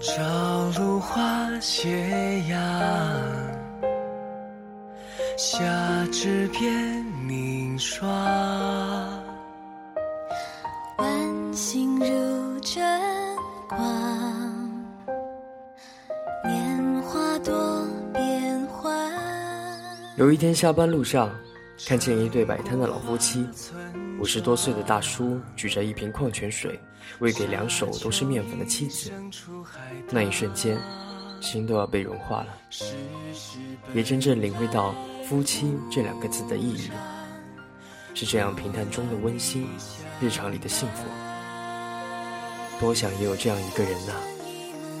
朝露花斜阳，夏至变明霜。晚星如晨光，年华多变幻。有一天下班路上，看见一对摆摊的老夫妻，五十多岁的大叔举着一瓶矿泉水，喂给两手都是面粉的妻子。那一瞬间，心都要被融化了，也真正领会到“夫妻”这两个字的意义。是这样平淡中的温馨，日常里的幸福。多想也有这样一个人呐，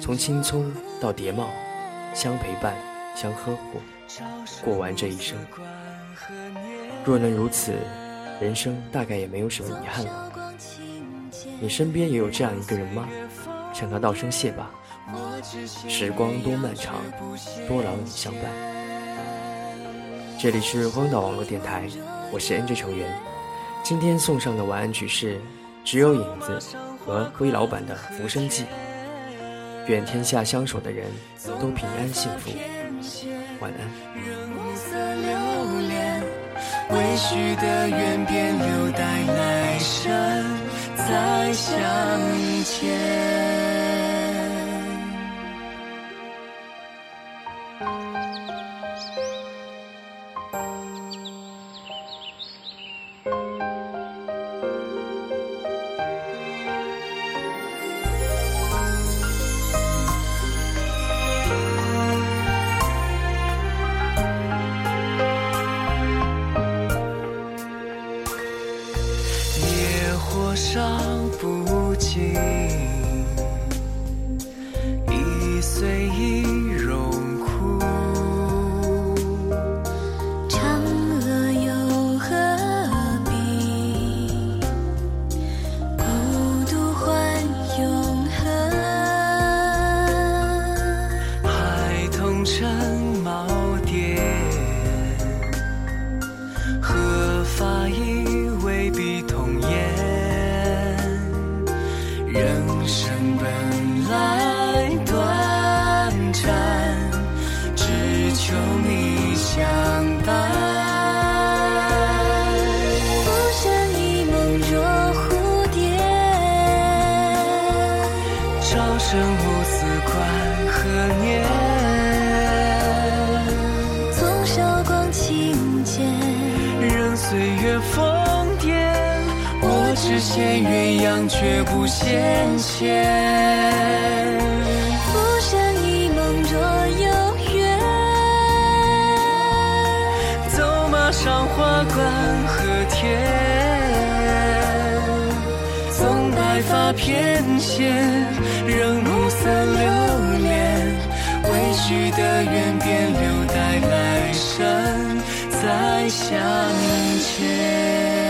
从青葱到蝶帽，相陪伴，相呵护，过完这一生。若能如此，人生大概也没有什么遗憾了。你身边也有这样一个人吗？向他道声谢吧。时光多漫长，多劳你相伴。这里是荒岛网络电台，我是 NG 成员。今天送上的晚安曲是《只有影子》和灰老板的《浮生记》。愿天下相守的人都平安幸福。晚安。未许的愿便留待来生再相见。人生本来短暂，只求你相伴。浮生一梦若蝴蝶，朝生暮死关何年？纵韶光轻贱，任岁月风。只羡鸳鸯，却不羡仙。浮生一梦若有缘，走马上花冠和天，纵白发翩跹，仍暮色流连。未许的愿，便留待来生再相见。